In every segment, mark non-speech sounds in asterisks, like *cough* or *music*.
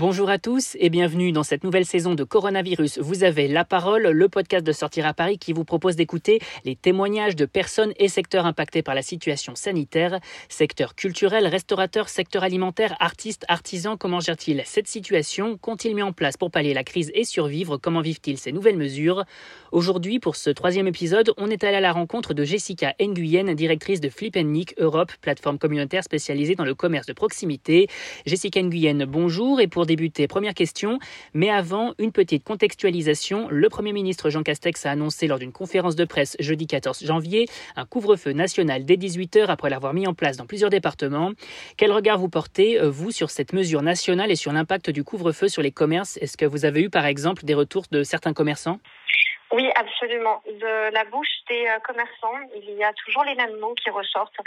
Bonjour à tous et bienvenue dans cette nouvelle saison de Coronavirus. Vous avez la parole, le podcast de Sortir à Paris qui vous propose d'écouter les témoignages de personnes et secteurs impactés par la situation sanitaire. Secteur culturel, restaurateur, secteur alimentaire, artistes, artisans, comment gèrent-ils cette situation? Qu'ont-ils mis en place pour pallier la crise et survivre? Comment vivent-ils ces nouvelles mesures? Aujourd'hui, pour ce troisième épisode, on est allé à la rencontre de Jessica Nguyen, directrice de Flip Nick Europe, plateforme communautaire spécialisée dans le commerce de proximité. Jessica Nguyen, bonjour et pour débuter, première question, mais avant, une petite contextualisation. Le Premier ministre Jean Castex a annoncé lors d'une conférence de presse jeudi 14 janvier un couvre-feu national dès 18h après l'avoir mis en place dans plusieurs départements. Quel regard vous portez, euh, vous, sur cette mesure nationale et sur l'impact du couvre-feu sur les commerces? Est-ce que vous avez eu, par exemple, des retours de certains commerçants? Oui, absolument. De la bouche des euh, commerçants, il y a toujours les mêmes mots qui ressortent.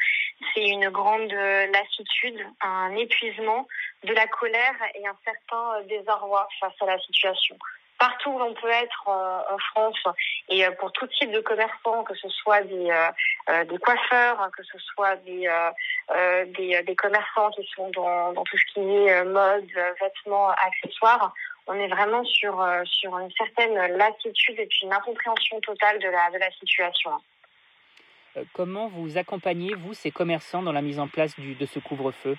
C'est une grande euh, lassitude, un épuisement, de la colère et un certain euh, désarroi face à la situation. Partout où l'on peut être en France et pour tout type de commerçants, que ce soit des, des coiffeurs, que ce soit des, des, des, commerçants qui sont dans, dans tout ce qui est mode, vêtements, accessoires, on est vraiment sur, euh, sur une certaine lassitude et puis une incompréhension totale de la, de la situation. Euh, comment vous accompagnez, vous, ces commerçants dans la mise en place du, de ce couvre-feu?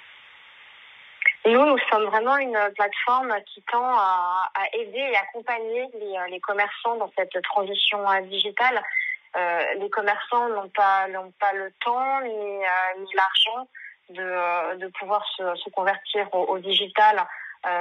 Nous, nous sommes vraiment une plateforme qui tend à, à aider et accompagner les, les, commerçants dans cette transition digitale. Euh, les commerçants n'ont pas, n'ont pas le temps ni, euh, ni l'argent de, de pouvoir se, se convertir au, au digital euh,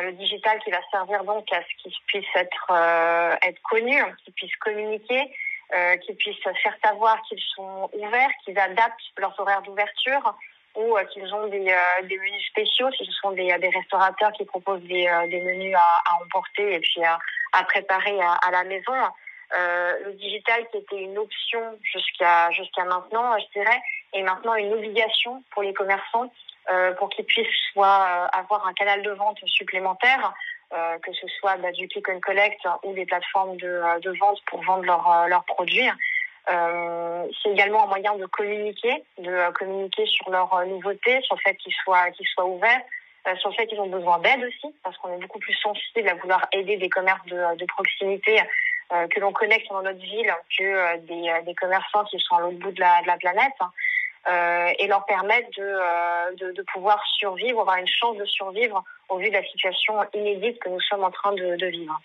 le digital qui va servir donc à ce qu'ils puissent être euh, être connus, qu'ils puissent communiquer, euh, qu'ils puissent faire savoir qu'ils sont ouverts, qu'ils adaptent leurs horaires d'ouverture ou qu'ils ont des, des menus spéciaux si ce sont des, des restaurateurs qui proposent des, des menus à, à emporter et puis à, à préparer à, à la maison. Euh, le digital qui était une option jusqu'à jusqu'à maintenant, je dirais, est maintenant une obligation pour les commerçants euh, pour qu'ils puissent soit euh, avoir un canal de vente supplémentaire, euh, que ce soit bah, du click and collect ou des plateformes de, vente pour vendre leurs leurs produits. Euh, c'est également un moyen de communiquer, de communiquer sur leurs nouveautés, sur le fait qu'ils soient qu'ils soient ouverts, euh, sur le fait qu'ils ont besoin d'aide aussi, parce qu'on est beaucoup plus sensible à vouloir aider des commerces de, de proximité euh, que l'on connecte dans notre ville que des, des commerçants qui sont à l'autre bout de la, de la planète. Euh, et leur permettre de, euh, de, de, pouvoir survivre, avoir une chance de survivre au vu de la situation inédite que nous sommes en train de, de vivre.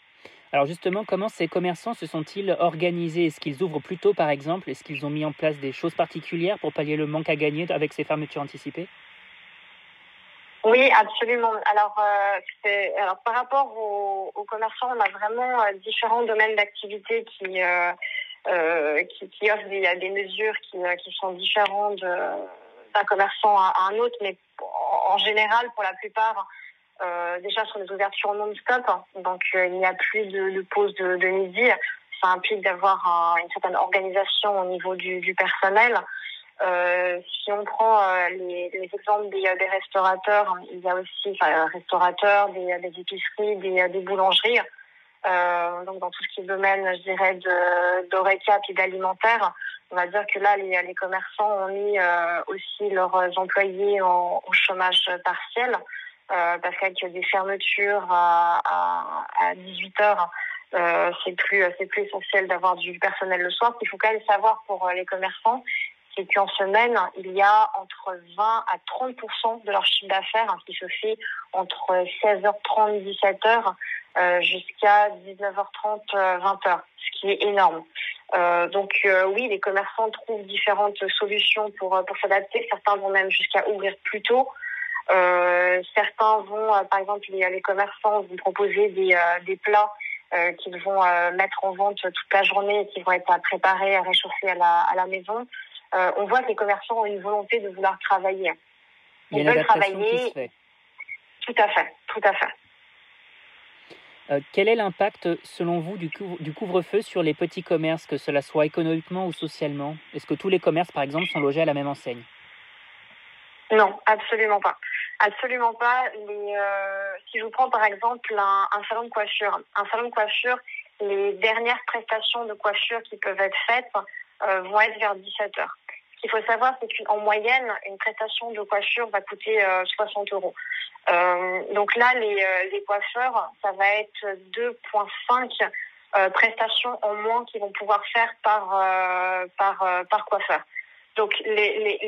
Alors justement, comment ces commerçants se sont-ils organisés? Est-ce qu'ils ouvrent plus tôt, par exemple? Est-ce qu'ils ont mis en place des choses particulières pour pallier le manque à gagner avec ces fermetures anticipées? Oui, absolument. Alors, euh, alors par rapport aux, aux, commerçants, on a vraiment euh, différents domaines d'activité qui, euh, euh, qui, qui offrent des, des mesures qui, euh, qui sont différentes d'un commerçant à, un autre, mais en, général, pour la plupart, euh, déjà sur des ouvertures non-stop, donc euh, il n'y a plus de, pause de, midi. Ça implique d'avoir un, une certaine organisation au niveau du, personnel. Euh, si on prend euh, les, les, exemples des, restaurateurs, il y a aussi enfin, restaurateurs, des, épiceries, des boulangeries. Euh, donc dans tout ce qui est domaine, je dirais, de d'oreca et d'alimentaire, on va dire que là, les, commerçants ont mis euh, aussi leurs employés en, au chômage partiel, euh, parce qu'avec des fermetures à, à, à 18 heures, c'est plus plus essentiel d'avoir du personnel le soir. Ce qu'il faut quand même savoir pour les commerçants, c'est qu'en semaine, il y a entre 20 à 30% de leur chiffre d'affaires hein, qui se fait entre 16h30 et 17h euh, jusqu'à 19h30, 20h, euh, ce qui est énorme. Euh, donc euh, oui, les commerçants trouvent différentes solutions pour pour s'adapter. Certains vont même jusqu'à ouvrir plus tôt. Euh, certains vont, par exemple, les, les, commerçants vont proposer des, des plats qu'ils vont mettre en vente toute la journée et qui vont être préparés, à réchauffer à la, à la maison. on voit que les commerçants ont une volonté de vouloir travailler. Ils veulent travailler. Tout à fait, tout à fait. Euh, quel est l'impact, selon vous, du, du couvre-feu sur les petits commerces, que cela soit économiquement ou socialement? Est-ce que tous les commerces, par exemple, sont logés à la même enseigne? Non, absolument pas. Absolument pas. Euh, si je vous prends par exemple un, salon de coiffure, un salon de coiffure, les dernières prestations de coiffure qui peuvent être faites euh, vont être vers 17 heures. Qu'il faut savoir, c'est qu'en moyenne, une prestation de coiffure va coûter 60 euros. donc là, les, les coiffeurs, ça va être 2,5 prestations en moins qu'ils vont pouvoir faire par, par, par coiffeur. Donc les, les,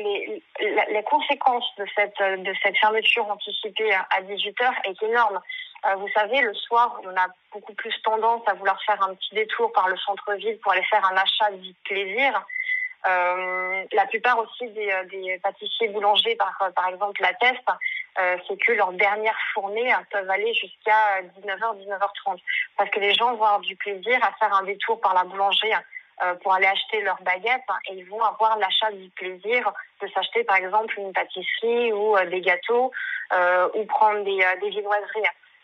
les, les, conséquences de cette, de cette fermeture anticipée à 18 heures est énorme. Euh, vous savez, le soir, on a beaucoup plus tendance à vouloir faire un petit détour par le centre-ville pour aller faire un achat de plaisir. Euh, la plupart aussi des, euh, pâtissiers boulangers, par, par exemple la Teste, euh, c'est que leurs dernières fournées peuvent aller jusqu'à 19h, 19h30. Parce que les gens vont avoir du plaisir à faire un détour par la boulangerie euh, pour aller acheter leurs baguettes hein, et ils vont avoir l'achat du plaisir de s'acheter par exemple une pâtisserie ou euh, des gâteaux euh, ou prendre des, des viennoiseries.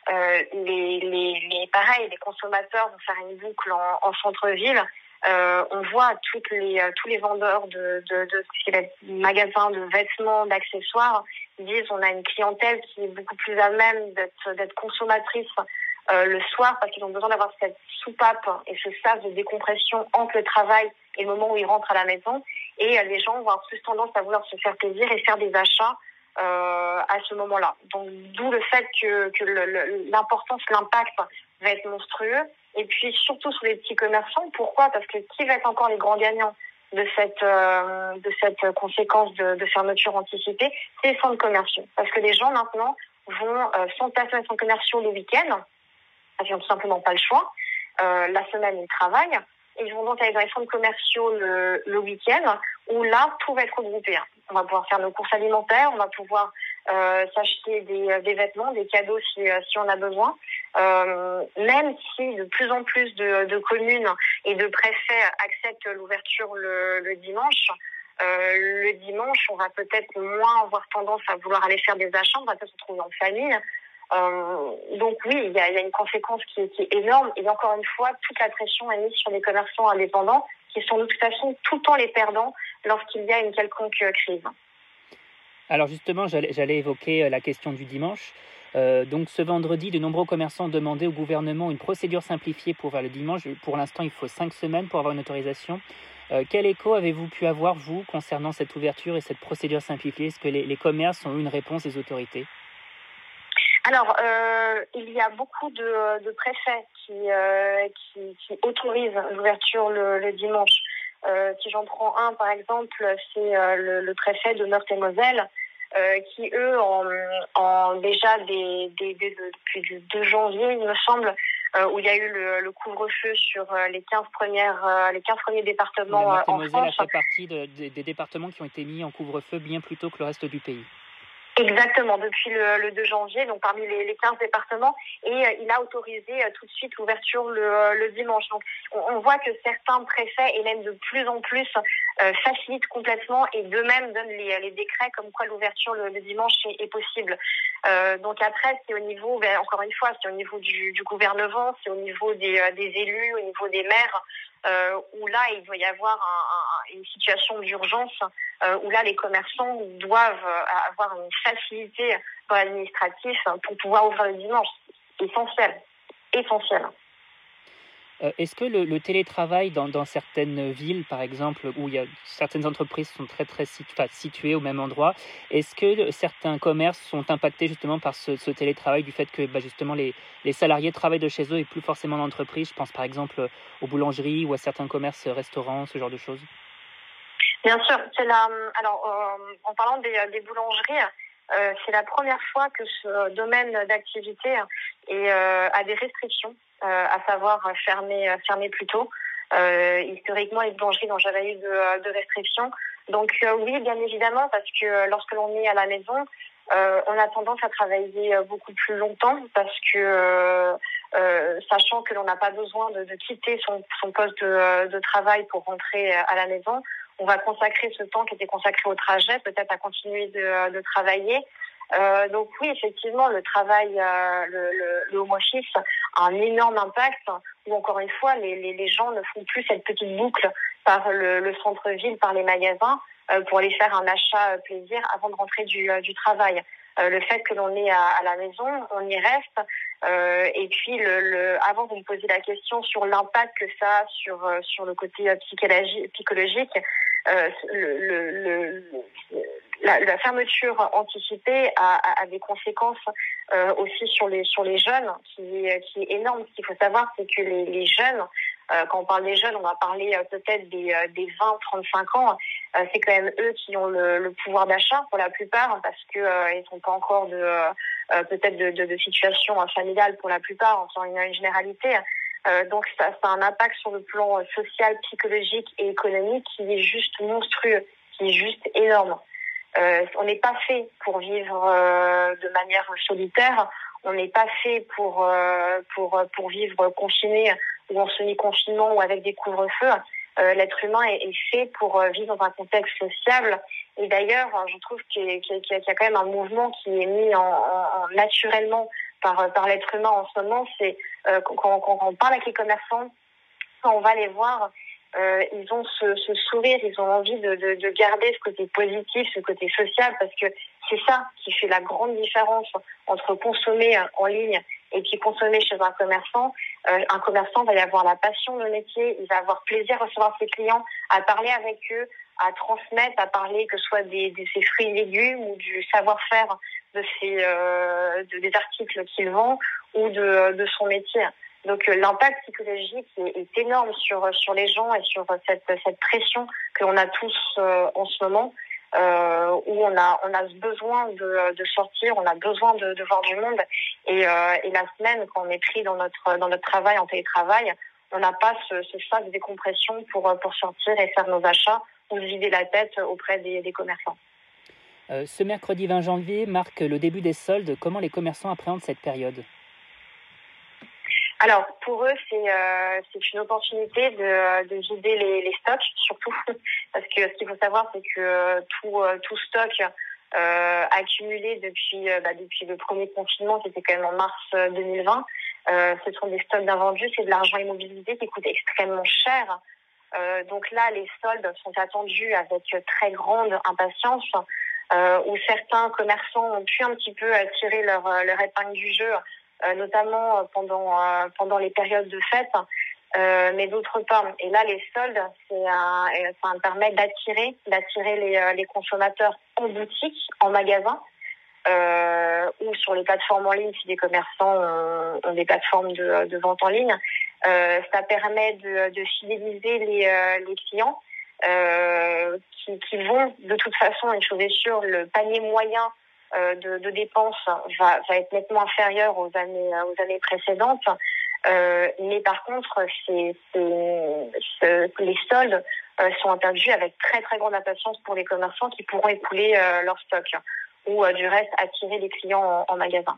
Euh, les, les, les, pareil, les consommateurs vont faire une boucle en centre-ville. Euh, on voit toutes les, tous les vendeurs de, de, de, magasins de vêtements, d'accessoires, disent on a une clientèle qui est beaucoup plus à même d'être consommatrice euh, le soir parce qu'ils ont besoin d'avoir cette soupape et ce sas de décompression entre le travail et le moment où ils rentrent à la maison. Et euh, les gens vont avoir plus tendance à vouloir se faire plaisir et faire des achats euh, à ce moment-là. Donc d'où le fait que, que l'importance, l'impact va être monstrueux. Et puis surtout sur les petits commerçants. Pourquoi? Parce que qui va être encore les grands gagnants de cette euh, de cette conséquence de, de fermeture anticipée? C'est les centres commerciaux. Parce que les gens maintenant vont euh, s'entasser dans les centres commerciaux le week-end ils n'ont tout simplement pas le choix. Euh, la semaine, ils travaillent. Ils vont donc aller dans les centres commerciaux le, le week-end, où là, tout va être regroupé. On va pouvoir faire nos courses alimentaires, on va pouvoir euh, s'acheter des, des, vêtements, des cadeaux si, euh, si on a besoin. Euh, même si de plus en plus de, communes et de préfets acceptent l'ouverture le, dimanche, euh, le dimanche, on va peut-être moins avoir tendance à vouloir aller faire des achats, on va peut-être se retrouver en famille. Euh, donc oui, il y a, une conséquence qui, qui, est énorme. Et encore une fois, toute la pression est mise sur les commerçants indépendants, qui sont de toute façon tout le temps les perdants lorsqu'il y a une quelconque crise. Alors justement, j'allais évoquer la question du dimanche. Euh, donc ce vendredi, de nombreux commerçants ont demandé au gouvernement une procédure simplifiée pour le dimanche. Pour l'instant, il faut cinq semaines pour avoir une autorisation. Euh, quel écho avez-vous pu avoir, vous, concernant cette ouverture et cette procédure simplifiée? Est-ce que les, commerces ont eu une réponse des autorités? Alors, euh, il y a beaucoup de, préfets qui, autorisent l'ouverture le, dimanche. Si j'en prends un, par exemple, c'est le, le, préfet de Meurthe-et-Moselle, euh, qui, eux, ont, ont déjà des, des, des, depuis le 2 janvier, il me semble, euh, où il y a eu le, le couvre-feu sur les 15 premières, les 15 premiers départements en France. a fait partie de, des départements qui ont été mis en couvre-feu bien plus tôt que le reste du pays. Exactement, depuis le, le 2 janvier, donc parmi les, les 15 départements, et euh, il a autorisé euh, tout de suite l'ouverture le, euh, dimanche. Donc on, voit que certains préfets, et même de plus en plus, facilitent complètement et d'eux-mêmes donnent les, décrets comme quoi l'ouverture le, dimanche est, possible. donc après, c'est au niveau, ben, encore une fois, c'est au niveau du, gouvernement, c'est au niveau des, élus, au niveau des maires, où là, il doit y avoir un, une situation d'urgence euh, où là les commerçants doivent euh, avoir une facilité dans l'administratif pour pouvoir ouvrir le dimanche. Essentiel. Essentiel. Euh, Est-ce que le, télétravail dans, certaines villes, par exemple, où il y a certaines entreprises sont très très situées au même endroit, est-ce que certains commerces sont impactés justement par ce, télétravail du fait que bah, justement les, les, salariés travaillent de chez eux et plus forcément d'entreprise Je pense par exemple aux boulangeries ou à certains commerces, restaurants, ce genre de choses. Bien sûr, c'est la. Alors, euh, en parlant des, boulangeries, euh, c'est la première fois que ce domaine d'activité euh, a des restrictions, à savoir fermer fermer plus tôt. Historiquement, les boulangeries n'ont jamais eu de, restrictions. Donc oui, bien évidemment, parce que lorsque l'on est à la maison, on a tendance à travailler beaucoup plus longtemps parce que sachant que l'on n'a pas besoin de, quitter son, poste de travail pour rentrer à la maison, on va consacrer ce temps qui était consacré au trajet, peut-être à continuer de, travailler. Euh, donc oui, effectivement, le travail, euh, le, le, le, home office a un énorme impact. Où encore une fois, les, les, gens ne font plus cette petite boucle par le, le centre-ville, par les magasins, euh, pour aller faire un achat plaisir avant de rentrer du travail. Le fait que l'on est à, la maison, on y reste. et puis, le, le, avant, vous me posiez la question sur l'impact que ça a sur, sur le côté psychologique. le, le, la, la, fermeture anticipée a, a, des conséquences euh, aussi sur les sur les jeunes, qui, qui est énorme. Ce qu'il faut savoir, c'est que les, les jeunes, euh, quand on parle des jeunes, on va parler euh, peut-être des, euh, des 20-35 ans. C'est quand même eux qui ont le, le pouvoir d'achat pour la plupart, parce que ils n'ont pas encore de peut-être de, de, de, situation familiale pour la plupart, en faisant une, généralité. donc ça, ça a un impact sur le plan social, psychologique et économique qui est juste monstrueux, qui est juste énorme. Euh, on n'est pas fait pour vivre euh, de manière solitaire. On n'est pas fait pour euh, pour pour vivre confiné ou en semi-confinement ou avec des couvre-feux. L'être humain est, fait pour vivre dans un contexte sociable. Et d'ailleurs, je trouve qu'il y, a quand même un mouvement qui est mis en, en, naturellement par l'être humain en ce moment. C'est quand, on parle avec les commerçants, quand on va les voir, euh, ils ont ce, sourire, ils ont envie de, de, garder ce côté positif, ce côté social, parce que c'est ça qui fait la grande différence entre consommer en ligne et puis consommer chez un commerçant. Euh, un commerçant va y avoir la passion de métier, il va avoir plaisir à recevoir ses clients, à parler avec eux, à transmettre, à parler que ce soit des, de ses fruits et légumes ou du savoir-faire de ses euh, de, des articles qu'il vend ou de, de son métier. Donc euh, l'impact psychologique est, énorme sur sur les gens et sur cette cette pression que l'on a tous euh, en ce moment. Euh, où on a on a besoin de, de sortir, on a besoin de, voir du monde et, euh, et la semaine quand on est pris dans notre dans notre travail en télétravail, on n'a pas ce, ce de décompression pour pour sortir et faire nos achats ou vider la tête auprès des, des commerçants. Euh, ce mercredi 20 janvier marque le début des soldes. Comment les commerçants appréhendent cette période? Alors pour eux, c'est euh, c'est une opportunité de, de vider les, stocks surtout *laughs* parce que ce qu'il faut savoir, c'est que tout euh, tout stock euh, accumulé depuis euh, bah, depuis le premier confinement, qui était quand même en mars 2020, euh, ce sont des stocks d'invendus, c'est de l'argent immobilisé qui coûte extrêmement cher. donc là, les soldes sont attendus avec très grande impatience. où certains commerçants ont pu un petit peu tirer leur, leur épingle du jeu euh, notamment euh, pendant euh, pendant les périodes de fête. Euh, mais d'autre part, et là les soldes, ça permet d'attirer, d'attirer les, les consommateurs en boutique, en magasin, euh, ou sur les plateformes en ligne si des commerçants ont, des plateformes de, de, vente en ligne. Euh, ça permet de, de fidéliser les, les clients qui, qui, vont de toute façon, une chose est sûre, le panier moyen euh, de, de, dépenses va, être nettement inférieur aux années, aux années précédentes. Euh, mais par contre, les soldes euh, sont interdits avec très très grande impatience pour les commerçants qui pourront écouler euh, leur stock ou euh, du reste attirer des clients en, en magasin.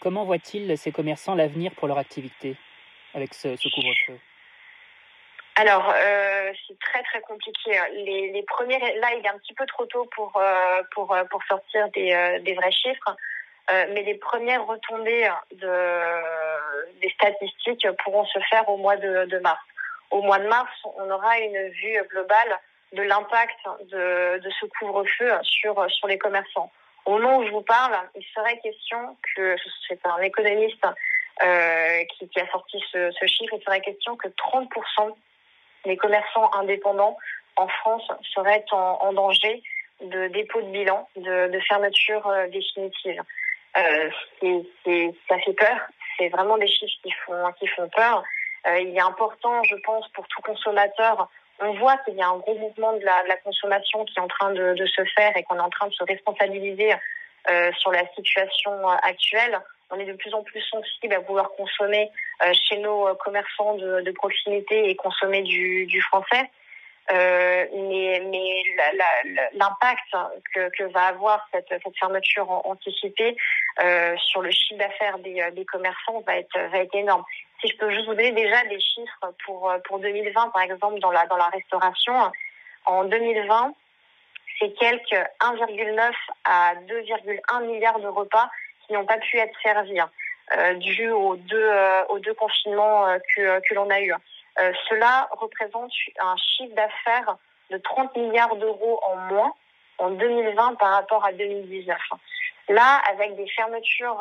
comment voient-ils ces commerçants l'avenir pour leur activité avec ce, ce couvre-feu? Alors, euh, c'est très très compliqué. Les, les premiers, là, il est un petit peu trop tôt pour euh, pour euh, pour sortir des, euh, des vrais chiffres, euh, mais les premières retombées de des statistiques pourront se faire au mois de, de mars. Au mois de mars, on aura une vue globale de l'impact de, de ce couvre-feu sur sur les commerçants. Au moment où je vous parle, il serait question que c'est un économiste euh, qui, qui, a sorti ce, ce chiffre, il serait question que 30 les commerçants indépendants en France seraient en, danger de dépôt de bilan, de, fermeture euh, définitive. Euh, c'est, ça fait peur. C'est vraiment des chiffres qui font qui font peur. Euh, il est important, je pense, pour tout consommateur. On voit qu'il y a un gros mouvement de la, consommation qui est en train de, se faire et qu'on est en train de se responsabiliser sur la situation actuelle on est de plus en plus sensible à vouloir consommer euh, chez nos commerçants de, proximité et consommer du, français. Euh, mais l'impact que, va avoir cette, fermeture anticipée euh, sur le chiffre d'affaires des, commerçants va être énorme. Si je peux juste vous donner déjà des chiffres pour pour 2020 par exemple dans la dans la restauration, en 2020 c'est quelques 1,9 à 2,1 milliards de repas qui n'ont pas pu être servis hein, euh, dû aux deux, euh, deux confinements euh, que, que l'on a eu. Euh, cela représente un chiffre d'affaires de 30 milliards d'euros en moins en 2020 par rapport à 2019. Là, avec des fermetures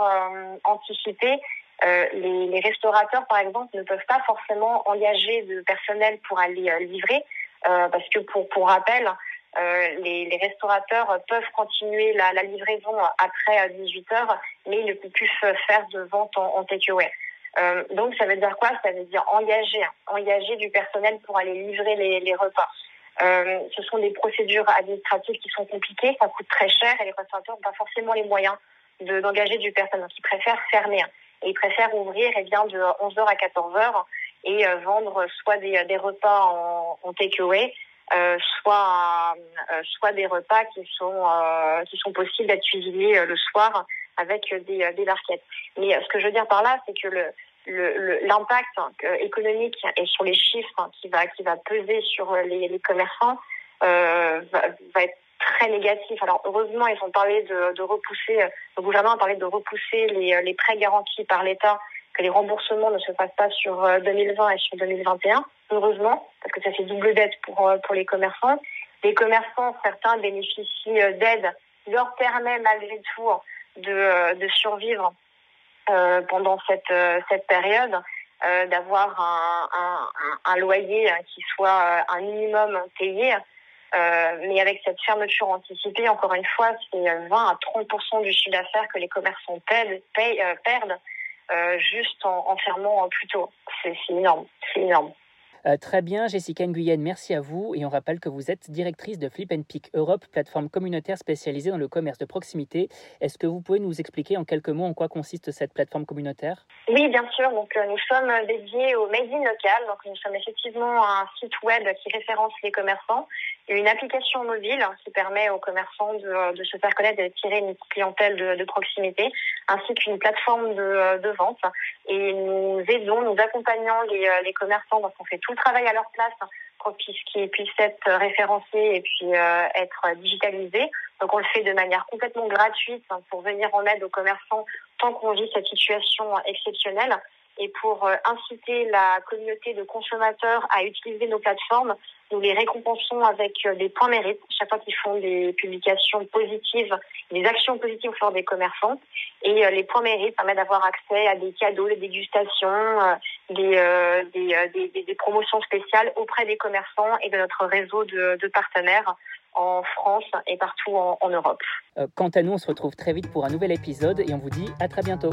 anticipées, les, les, restaurateurs, par exemple, ne peuvent pas forcément engager de personnel pour aller livrer, parce que pour, pour rappel, euh, les, les, restaurateurs peuvent continuer la, livraison après 18 heures, mais ils ne peuvent plus faire de vente en, en takeaway. Euh, donc ça veut dire quoi? Ça veut dire engager, engager du personnel pour aller livrer les, repas. Euh, ce sont des procédures administratives qui sont compliquées, ça coûte très cher et les restaurateurs n'ont pas forcément les moyens d'engager du personnel. Donc ils préfèrent fermer et ils préfèrent ouvrir eh bien, de 11h à 14h et euh, vendre soit des, des repas en, en takeaway, euh, soit euh, soit des repas qui sont euh, qui sont possibles d'être cuisinés le soir avec des des barquettes. Mais ce que je veux dire par là, c'est que le l'impact le, économique et sur les chiffres qui va qui va peser sur les, les commerçants va, va, être très négatif. Alors heureusement, ils ont parlé de, de repousser, le gouvernement a parlé de repousser les, les prêts garantis par l'État que les remboursements ne se fassent pas sur 2020 euh, et sur 2021, heureusement, parce que ça fait double dette pour, euh, pour les commerçants. Les commerçants, certains bénéficient euh, d'aides qui leur permet malgré tout de, de survivre euh, pendant cette, cette période, euh, d'avoir un, un, loyer qui soit un minimum payé. Euh, mais avec cette fermeture anticipée, encore une fois, c'est 20 à 30% du chiffre d'affaires que les commerçants perdent, perdent euh, juste en, en fermant plus tôt. C'est énorme, c'est énorme. Euh, très bien, Jessica Nguyen, merci à vous. Et on rappelle que vous êtes directrice de Flip Pick Europe, plateforme communautaire spécialisée dans le commerce de proximité. Est-ce que vous pouvez nous expliquer en quelques mots en quoi consiste cette plateforme communautaire? Oui, bien sûr. Donc, euh, nous sommes dédiés au Made in local. Donc, nous sommes effectivement un site web qui référence les commerçants une application mobile qui permet aux commerçants de, de se faire connaître et d'attirer une clientèle de, de proximité, ainsi qu'une plateforme de, de, vente. Et nous aidons, nous accompagnons les, les commerçants, donc on fait tout travail à leur place pour qu'ils puissent être référencés et puis euh, être digitalisés. Donc on le fait de manière complètement gratuite pour venir en aide aux commerçants tant qu'on vit cette situation exceptionnelle et pour euh, inciter la communauté de consommateurs à utiliser nos plateformes, nous les récompensons avec euh, des points mérites chaque fois qu'ils font des publications positives, des actions positives au des commerçants. Et euh, les points mérites permettent d'avoir accès à des cadeaux, des dégustations, des, des, des, des, promotions spéciales auprès des commerçants et de notre réseau de, de partenaires en France et partout en Europe. quant à nous, on se retrouve très vite pour un nouvel épisode et on vous dit à très bientôt.